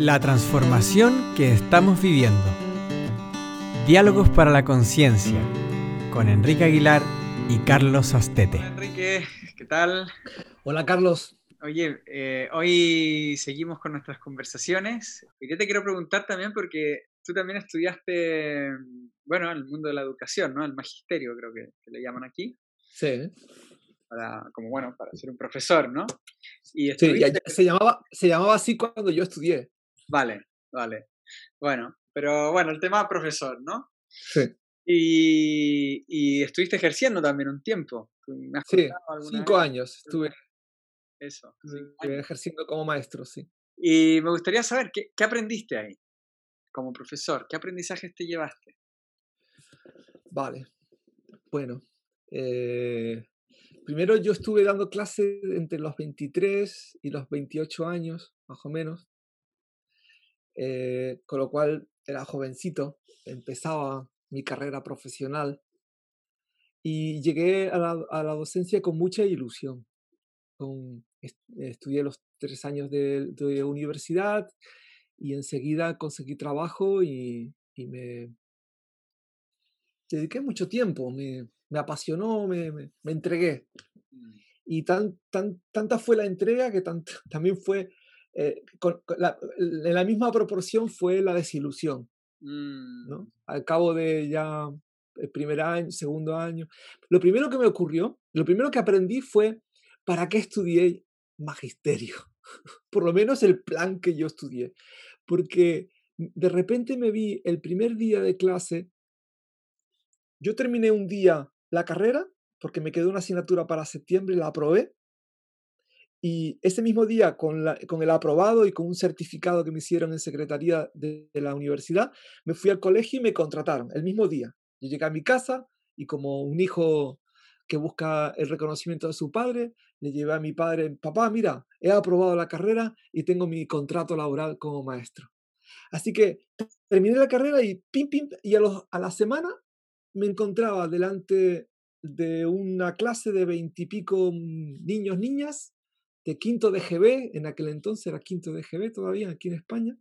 La transformación que estamos viviendo. Diálogos para la conciencia con Enrique Aguilar y Carlos Astete. Hola Enrique, ¿qué tal? Hola Carlos. Oye, eh, hoy seguimos con nuestras conversaciones. Y yo te quiero preguntar también porque tú también estudiaste, bueno, en el mundo de la educación, ¿no? El magisterio creo que, que le llaman aquí. Sí. Para, como bueno, para ser un profesor, ¿no? Y sí, se, llamaba, se llamaba así cuando yo estudié. Vale, vale. Bueno, pero bueno, el tema profesor, ¿no? Sí. Y, y estuviste ejerciendo también un tiempo. sí, cinco años estuve. Eso. Estuve ejerciendo como maestro, sí. Y me gustaría saber, ¿qué, ¿qué aprendiste ahí como profesor? ¿Qué aprendizajes te llevaste? Vale. Bueno, eh, primero yo estuve dando clases entre los 23 y los 28 años, más o menos, eh, con lo cual era jovencito, empezaba mi carrera profesional y llegué a la, a la docencia con mucha ilusión. Con, estudié los tres años de, de, universidad y enseguida conseguí trabajo y, y me dediqué mucho tiempo, me, me apasionó, me, me, me, entregué. Y tan, tan, tanta fue la entrega que tan, también fue, eh, con, con la, en la misma proporción fue la desilusión. ¿no? Mm. Al cabo de ya el primer año, segundo año. Lo primero que me ocurrió, lo primero que aprendí fue para qué estudié magisterio. Por lo menos el plan que yo estudié. Porque de repente me vi el primer día de clase, yo terminé un día la carrera, porque me quedó una asignatura para septiembre, la aprobé, y ese mismo día, con, la, con, el aprobado y con un certificado que me hicieron en secretaría de, de, la universidad, me fui al colegio y me contrataron el mismo día. Yo llegué a mi casa y como un hijo que busca el reconocimiento de su padre, le llevé a mi padre, papá, mira, he aprobado la carrera y tengo mi contrato laboral como maestro. Así que terminé la carrera y pim, pim, y a, los, a la semana me encontraba delante de una clase de veintipico niños, niñas, de quinto de GB, en aquel entonces era quinto de GB todavía aquí en España,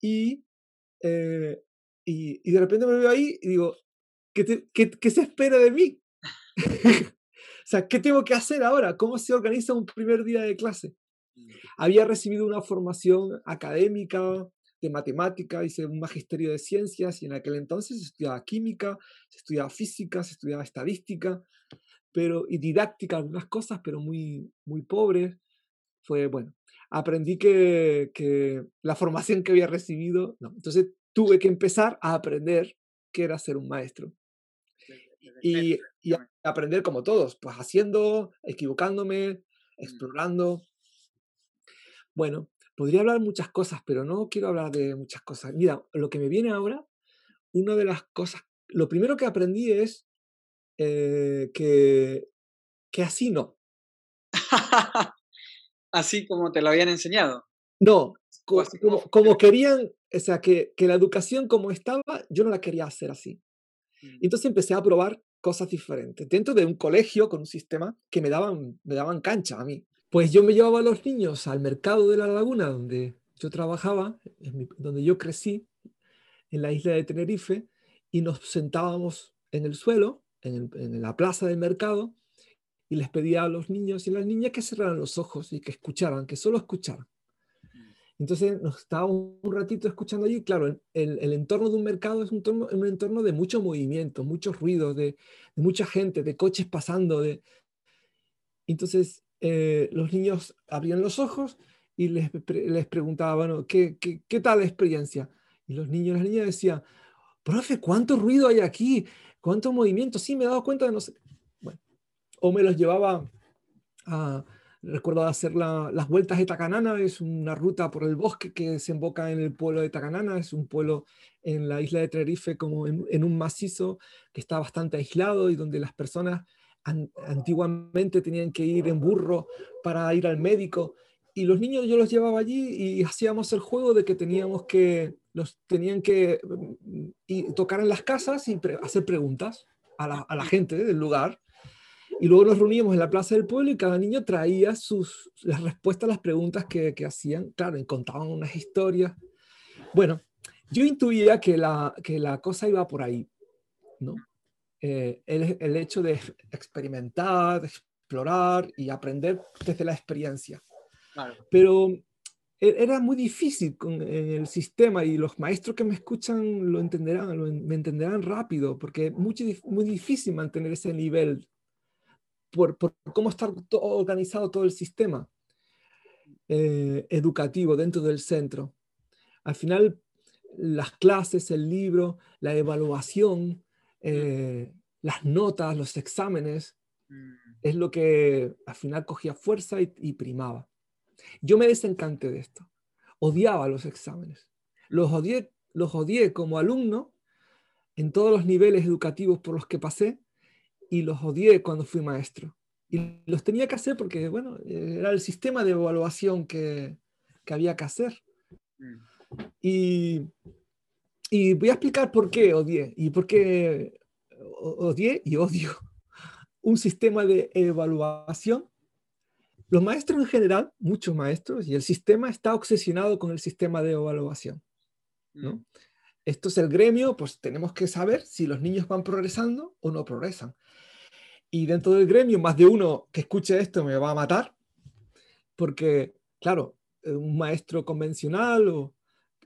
y, eh, y, y, de repente me veo ahí y digo, ¿qué, te, qué, qué se espera de mí? o sea, ¿qué tengo que hacer ahora? ¿Cómo se organiza un primer día de clase? Había recibido una formación académica de matemática, hice un magisterio de ciencias y en aquel entonces se estudiaba química, se estudiaba física, se estudiaba estadística, pero, y didáctica, algunas cosas, pero muy, muy pobres. Fue, bueno, aprendí que, que la formación que había recibido, no, entonces tuve que empezar a aprender qué era ser un maestro. Y, y, aprender como todos, pues haciendo, equivocándome, explorando. Bueno, podría hablar muchas cosas, pero no quiero hablar de muchas cosas. Mira, lo que me viene ahora, una de las cosas, lo primero que aprendí es eh, que, que así no. así como te lo habían enseñado. No, como, como, como, querían, o sea, que, que la educación como estaba, yo no la quería hacer así. Entonces empecé a probar cosas diferentes dentro de un colegio con un sistema que me daban, me daban cancha a mí. Pues yo me llevaba a los niños al mercado de la laguna donde yo trabajaba, donde yo crecí, en la isla de Tenerife, y nos sentábamos en el suelo, en, la plaza del mercado, y les pedía a los niños y las niñas que cerraran los ojos y que escucharan, que solo escucharan. Entonces nos estábamos un ratito escuchando allí. Claro, el, el, entorno de un mercado es un entorno, de mucho movimiento, muchos ruidos, de, mucha gente, de coches pasando. De... Entonces eh, los niños abrían los ojos y les, les preguntaba, ¿qué, qué, qué tal la experiencia? Y los niños y las niñas decían, profe, ¿cuánto ruido hay aquí? ¿Cuánto movimiento? Sí, me he dado cuenta de no sé. Bueno, o me los llevaba a recuerdo hacer la, las vueltas de Tacanana, es una ruta por el bosque que desemboca en el pueblo de Tacanana, es un pueblo en la isla de Tenerife como en, en un macizo que está bastante aislado y donde las personas an, antiguamente tenían que ir en burro para ir al médico y los niños yo los llevaba allí y hacíamos el juego de que teníamos que los tenían que y tocar en las casas y pre, hacer preguntas a la, a la gente del lugar Y luego nos reuníamos en la plaza del pueblo y cada niño traía sus, las respuestas a las preguntas que, que hacían. Claro, y contaban unas historias. Bueno, yo intuía que la, que la cosa iba por ahí, ¿no? Eh, el, el, hecho de experimentar, de explorar y aprender desde la experiencia. Claro. Pero era muy difícil con el sistema y los maestros que me escuchan lo entenderán, lo, me entenderán rápido, porque es muy, muy difícil mantener ese nivel por, por cómo está todo, organizado todo el sistema eh, educativo dentro del centro. Al final, las clases, el libro, la evaluación, eh, las notas, los exámenes, mm. es lo que al final cogía fuerza y, y primaba. Yo me desencanté de esto. Odiaba los exámenes. Los odié, los odié como alumno en todos los niveles educativos por los que pasé y los odié cuando fui maestro. Y los tenía que hacer porque, bueno, era el sistema de evaluación que, que había que hacer. Mm. Y, y, voy a explicar por qué odié y por qué odié y odio un sistema de evaluación los maestros en general, muchos maestros, y el sistema está obsesionado con el sistema de evaluación. ¿no? Mm. Esto es el gremio, pues tenemos que saber si los niños van progresando o no progresan. Y dentro del gremio, más de uno que escuche esto me va a matar, porque, claro, un maestro convencional o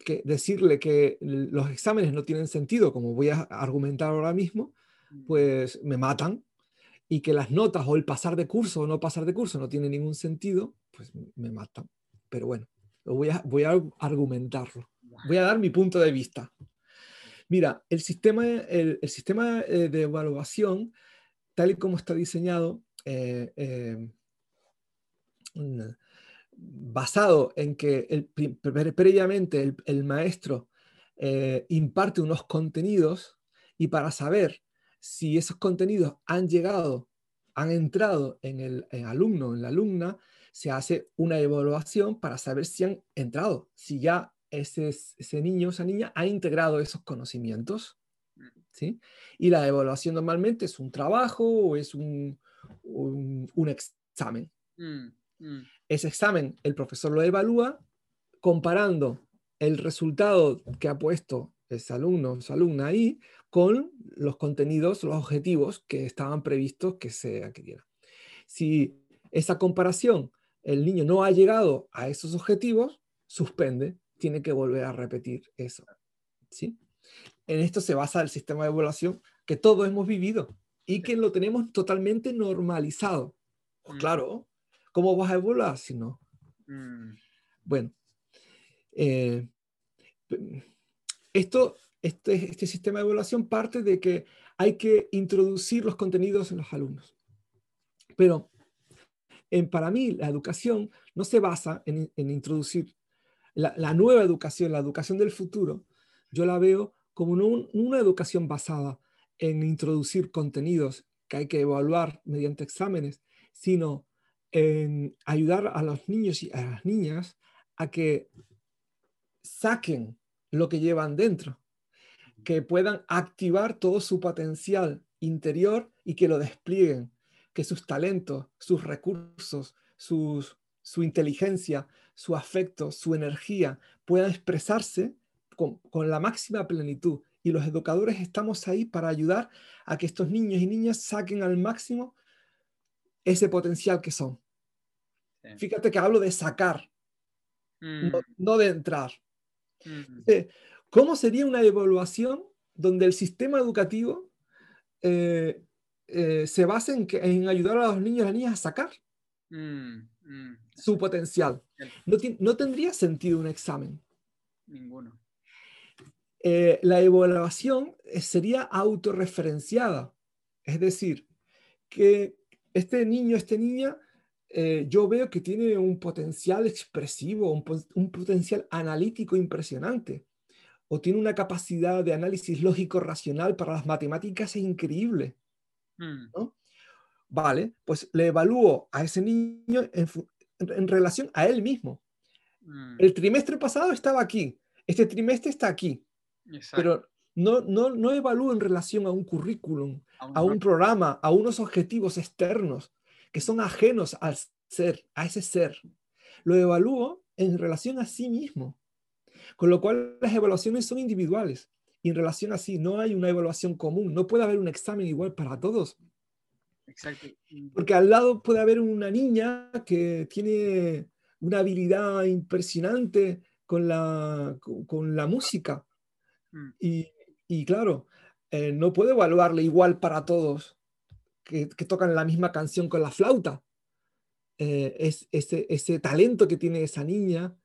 que decirle que los exámenes no tienen sentido, como voy a argumentar ahora mismo, mm. pues me matan, y que las notas o el pasar de curso o no pasar de curso no tiene ningún sentido, pues me matan. Pero bueno, voy a, voy a argumentarlo. Voy a dar mi punto de vista. Mira, el sistema, el, sistema eh, de evaluación, tal y como está diseñado, eh, eh, basado en que previamente el maestro imparte unos contenidos y para saber si esos contenidos han llegado, han entrado en el alumno, en la alumna, se hace una evaluación para saber si han entrado, si ya ese, ese niño o esa niña ha integrado esos conocimientos. ¿sí? Y la evaluación normalmente es un trabajo o es un, un, examen. Mm, mm. Ese examen el profesor lo evalúa comparando el resultado que ha puesto ese alumno o esa alumna ahí con los contenidos, los objetivos que estaban previstos que se adquirieran. Si esa comparación, el niño no ha llegado a esos objetivos, suspende, tiene que volver a repetir eso. ¿sí? En esto se basa el sistema de evaluación que todos hemos vivido y que lo tenemos totalmente normalizado. Pues mm. claro, ¿cómo vas a evaluar si no? Mm. Bueno, eh, esto este, este, sistema de evaluación parte de que hay que introducir los contenidos en los alumnos. Pero en, para mí la educación no se basa en, introducir la, nueva educación, la educación del futuro. Yo la veo como una educación basada en introducir contenidos que hay que evaluar mediante exámenes, sino en ayudar a los niños y a las niñas a que saquen lo que llevan dentro que puedan activar todo su potencial interior y que lo desplieguen, que sus talentos, sus recursos, sus, su inteligencia, su afecto, su energía puedan expresarse con, con, la máxima plenitud. Y los educadores estamos ahí para ayudar a que estos niños y niñas saquen al máximo ese potencial que son. Fíjate que hablo de sacar, no, mm. de entrar. Mm. ¿Cómo sería una evaluación donde el sistema educativo eh, eh, se base en, ayudar a los niños y las niñas a sacar mm, mm. su potencial? No, tendría sentido un examen. Ninguno. Eh, la evaluación sería autorreferenciada. Es decir, que este niño, esta niña, yo veo que tiene un potencial expresivo, un potencial analítico impresionante o tiene una capacidad de análisis lógico racional para las matemáticas increíble. Mm. Vale, pues le evalúo a ese niño en, relación a él mismo. Mm. El trimestre pasado estaba aquí, este trimestre está aquí, pero no, no, no evalúo en relación a un currículum, a un programa, a unos objetivos externos que son ajenos al ser, a ese ser. Lo evalúo en relación a sí mismo. Con lo cual las evaluaciones son individuales. Y en relación a sí, no hay una evaluación común. No puede haber un examen igual para todos. Exacto. Porque al lado puede haber una niña que tiene una habilidad impresionante con la, con, la música. Mm. Y, y claro, eh, no puedo evaluarle igual para todos que, tocan la misma canción con la flauta. Eh, es, ese, ese, talento que tiene esa niña,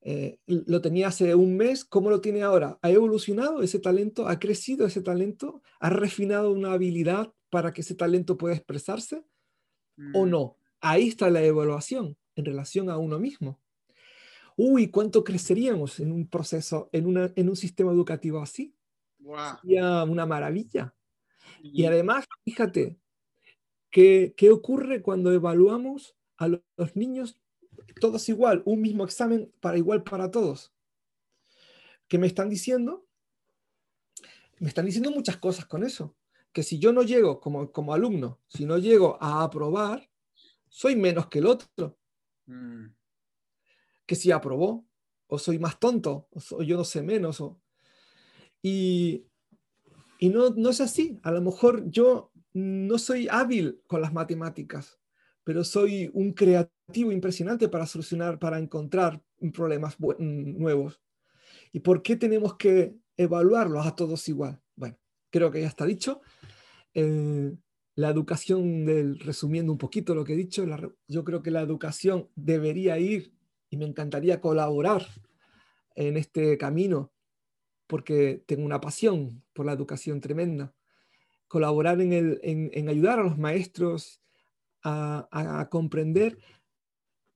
eh, lo tenía hace un mes, ¿cómo lo tiene ahora? ¿Ha evolucionado ese talento? ¿Ha crecido ese talento? ¿Ha refinado una habilidad para que ese talento pueda expresarse? ¿O mm. no? Ahí está la evaluación en relación a uno mismo. Uy, ¿cuánto creceríamos en un proceso, en, una, en un sistema educativo así? Sería una maravilla. Y además, fíjate, ¿qué, ¿qué ocurre cuando evaluamos a los niños todos igual, un mismo examen para igual para todos? ¿Qué me están diciendo? Me están diciendo muchas cosas con eso. Que si yo no llego como, como alumno, si no llego a aprobar, soy menos que el otro. Mm. Que si aprobó, o soy más tonto, o, yo no sé menos, o, y, no, no es así. A lo mejor yo no soy hábil con las matemáticas, pero soy un creativo impresionante para solucionar, para encontrar problemas nuevos. ¿Y por qué tenemos que evaluarlos a todos igual? Bueno, creo que ya está dicho. Eh, la educación, del, resumiendo un poquito lo que he dicho, yo creo que la educación debería ir y me encantaría colaborar en este camino porque tengo una pasión por la educación tremenda. Colaborar en, el, en, ayudar a los maestros a, comprender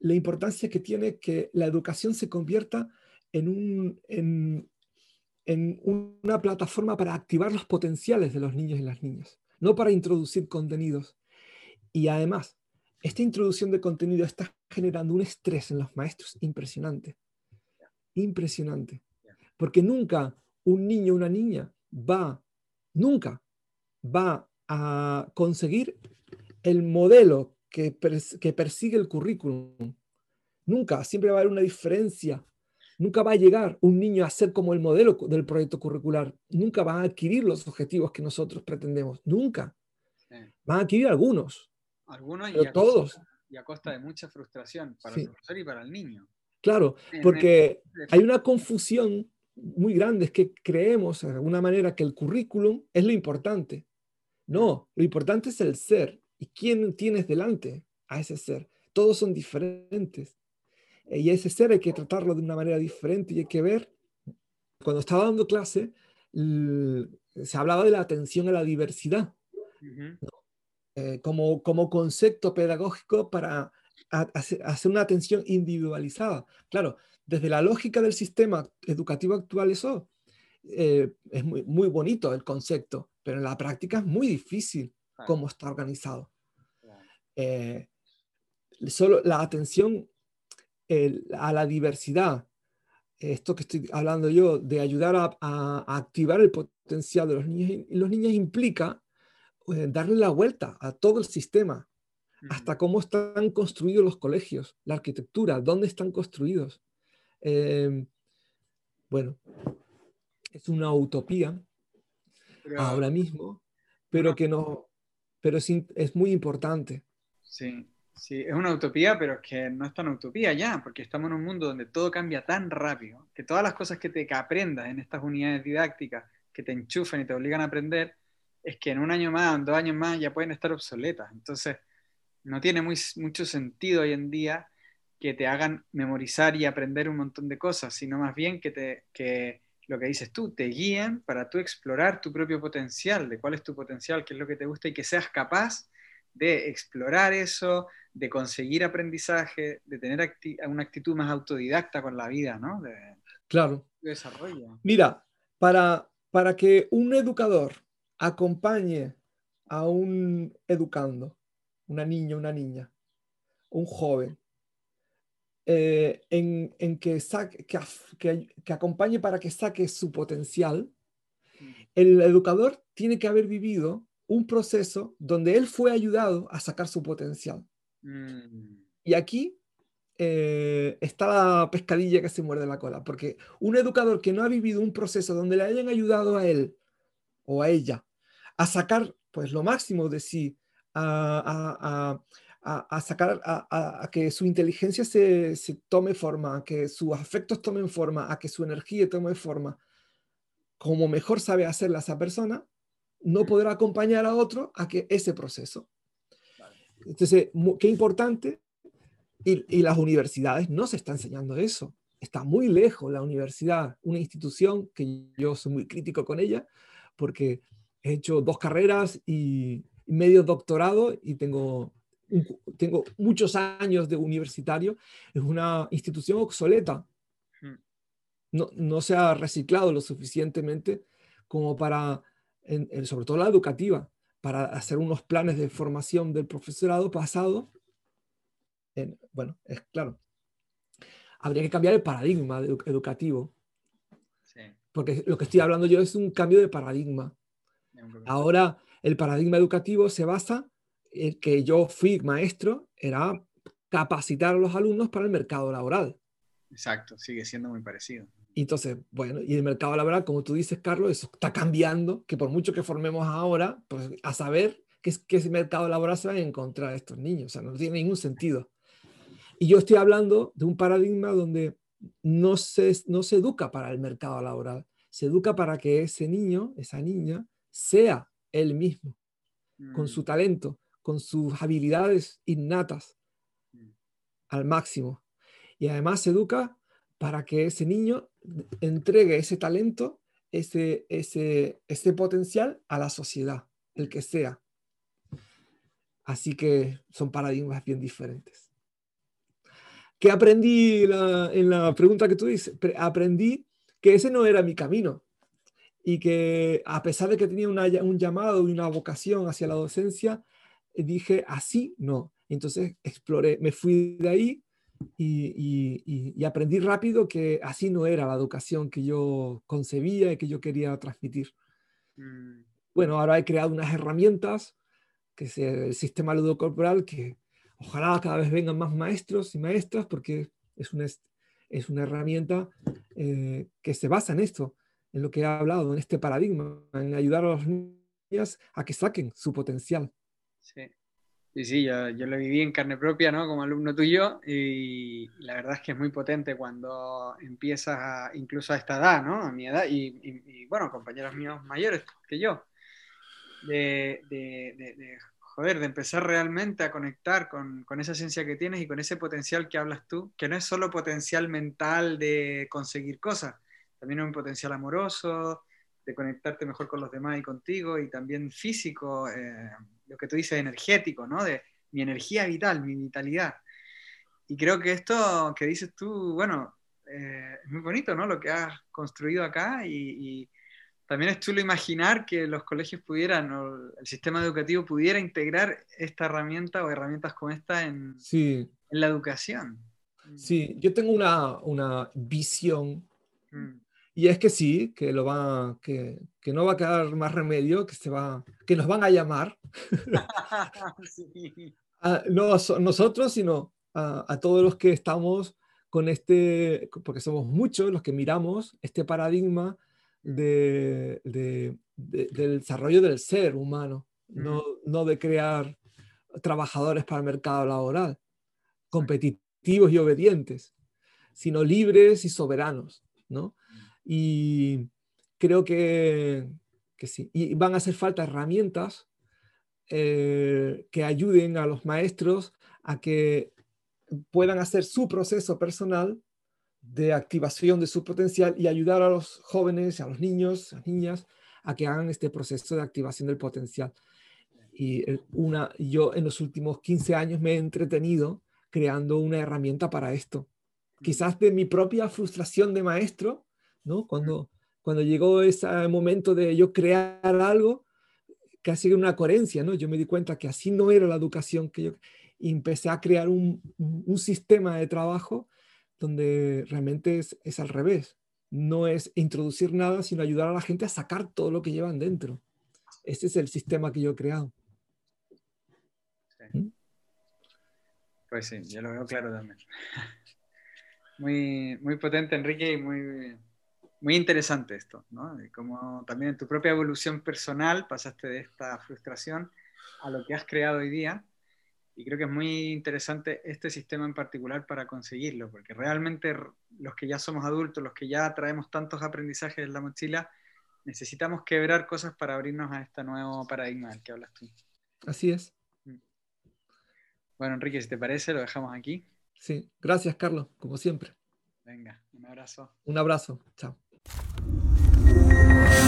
la importancia que tiene que la educación se convierta en, un, en, en una plataforma para activar los potenciales de los niños y las niñas, no para introducir contenidos. Y además, esta introducción de contenido está generando un estrés en los maestros impresionante. Impresionante. Porque nunca un niño o una niña va, nunca va a conseguir el modelo que, que persigue el currículum. Nunca, siempre va a haber una diferencia. Nunca va a llegar un niño a ser como el modelo del proyecto curricular. Nunca va a adquirir los objetivos que nosotros pretendemos. Nunca. Van a adquirir algunos. Algunos y a todos. Costa, y a costa de mucha frustración para el profesor y para el niño. Claro, porque hay una confusión muy grandes que creemos de alguna manera que el currículum es lo importante. No, lo importante es el ser y quién tienes delante a ese ser. Todos son diferentes. Eh, y ese ser hay que tratarlo de una manera diferente y hay que ver. Cuando estaba dando clase, se hablaba de la atención a la diversidad eh, como, como concepto pedagógico para hacer una atención individualizada. Claro, desde la lógica del sistema educativo actual eso eh, es muy, muy bonito el concepto, pero en la práctica es muy difícil cómo está organizado. Eh, solo la atención a la diversidad, esto que estoy hablando yo, de ayudar a, activar el potencial de los niños y los niños implica eh, darle la vuelta a todo el sistema, hasta cómo están construidos los colegios, la arquitectura, dónde están construidos. Em, bueno, es una utopía ahora mismo, pero que no, pero es, es, muy importante. Sí, sí, es una utopía, pero es que no es tan utopía ya, porque estamos en un mundo donde todo cambia tan rápido, que todas las cosas que te que aprendas en estas unidades didácticas, que te enchufan y te obligan a aprender, es que en un año más, en dos años más, ya pueden estar obsoletas. Entonces, no tiene muy, mucho sentido hoy en día que te hagan memorizar y aprender un montón de cosas, sino más bien que, te, que lo que dices tú, te guíen para tú explorar tu propio potencial, de cuál es tu potencial, qué es lo que te gusta y que seas capaz de explorar eso, de conseguir aprendizaje, de tener una actitud más autodidacta con la vida, ¿no? De, claro. desarrollo. Mira, para, para que un educador acompañe a un educando, una niña, una niña, un joven, eh, en, que, saque, que, que, acompañe para que saque su potencial el educador tiene que haber vivido un proceso donde él fue ayudado a sacar su potencial. Mm. Y aquí eh, está la pescadilla que se muerde la cola, porque un educador que no ha vivido un proceso donde le hayan ayudado a él o a ella a sacar pues lo máximo de sí, a, sacar a, que su inteligencia se, se, tome forma, a que sus afectos tomen forma, a que su energía tome forma, como mejor sabe hacerla esa persona, no podrá acompañar a otro a que ese proceso. Entonces, qué importante, y, las universidades no se está enseñando eso. Está muy lejos la universidad, una institución que yo soy muy crítico con ella, porque he hecho dos carreras y medio doctorado y tengo, tengo muchos años de universitario. Es una institución obsoleta. Hmm. No, no se ha reciclado lo suficientemente como para sobre todo la educativa, para hacer unos planes de formación del profesorado pasado, bueno, es claro, habría que cambiar el paradigma educativo. Porque lo que estoy hablando yo es un cambio de paradigma. Ahora el paradigma educativo se basa en que yo fui maestro, era capacitar a los alumnos para el mercado laboral. Exacto, sigue siendo muy parecido. Y entonces, bueno, y el mercado laboral, como tú dices, Carlos, eso está cambiando, que por mucho que formemos ahora, pues a saber qué, qué ese mercado laboral se van a encontrar estos niños, o sea, no tiene ningún sentido. Y yo estoy hablando de un paradigma donde no se, no se educa para el mercado laboral, se educa para que ese niño, esa niña, sea él mismo, con su mm. talento, con sus habilidades innatas mm. al máximo. Y además se educa para que ese niño entregue ese talento, ese, ese, ese potencial a la sociedad, el que sea. Así que son paradigmas bien diferentes. ¿Qué aprendí en la pregunta que tú dices? Aprendí que ese no era mi camino y que a pesar de que tenía un llamado y una vocación hacia la docencia, dije, así no. Entonces exploré, me fui de ahí y, aprendí rápido que así no era la educación que yo concebía y que yo quería transmitir. Mm. Bueno, ahora he creado unas herramientas, que es el sistema ludocorporal, que ojalá cada vez vengan más maestros y maestras, porque es una, es una herramienta eh, que se basa en esto, en lo que he hablado, en este paradigma, en ayudar a los niños a que saquen su potencial. Sí. Sí, sí, yo, lo viví en carne propia, ¿no? Como alumno tuyo, y la verdad es que es muy potente cuando empiezas incluso a esta edad, ¿no? A mi edad, y, bueno, compañeros míos mayores que yo, de, joder, de empezar realmente a conectar con, con, esa esencia que tienes y con ese potencial que hablas tú, que no es solo potencial mental de conseguir cosas, también es un potencial amoroso, de conectarte mejor con los demás y contigo, y también físico. Eh, lo que tú dices, energético, ¿no? De mi energía vital, mi vitalidad. Y creo que esto que dices tú, bueno, eh, es muy bonito, ¿no? Lo que has construido acá y, también es chulo imaginar que los colegios pudieran, o el sistema educativo pudiera integrar esta herramienta o herramientas como esta en, en la educación. Sí, yo tengo una, una visión mm. Y es que sí, que, lo va, que, que, no va a quedar más remedio, que, se va, que nos van a llamar. no a nosotros, sino a, a, todos los que estamos con este, porque somos muchos los que miramos este paradigma de, de, del desarrollo del ser humano, no, no de crear trabajadores para el mercado laboral, competitivos y obedientes, sino libres y soberanos, ¿no? Y creo que, que sí. Y van a hacer falta herramientas eh, que ayuden a los maestros a que puedan hacer su proceso personal de activación de su potencial y ayudar a los jóvenes, a los niños, a las niñas, a que hagan este proceso de activación del potencial. Y una, yo en los últimos 15 años me he entretenido creando una herramienta para esto. Quizás de mi propia frustración de maestro, ¿no? Cuando, cuando llegó ese momento de yo crear algo, casi una coherencia, ¿no? Yo me di cuenta que así no era la educación que yo... Y empecé a crear un, un sistema de trabajo donde realmente es, es, al revés. no es introducir nada, sino ayudar a la gente a sacar todo lo que llevan dentro. Ese es el sistema que yo he creado. Pues sí, yo lo veo claro también. Muy, muy potente, Enrique, y muy, muy interesante esto, ¿no? Como también en tu propia evolución personal pasaste de esta frustración a lo que has creado hoy día. Y creo que es muy interesante este sistema en particular para conseguirlo, porque realmente los que ya somos adultos, los que ya traemos tantos aprendizajes en la mochila, necesitamos quebrar cosas para abrirnos a este nuevo paradigma del que hablas tú. Así es. Mm. Bueno, Enrique, si te parece, lo dejamos aquí. Sí, gracias, Carlos, como siempre. Venga, un abrazo. Un abrazo, chao. あ!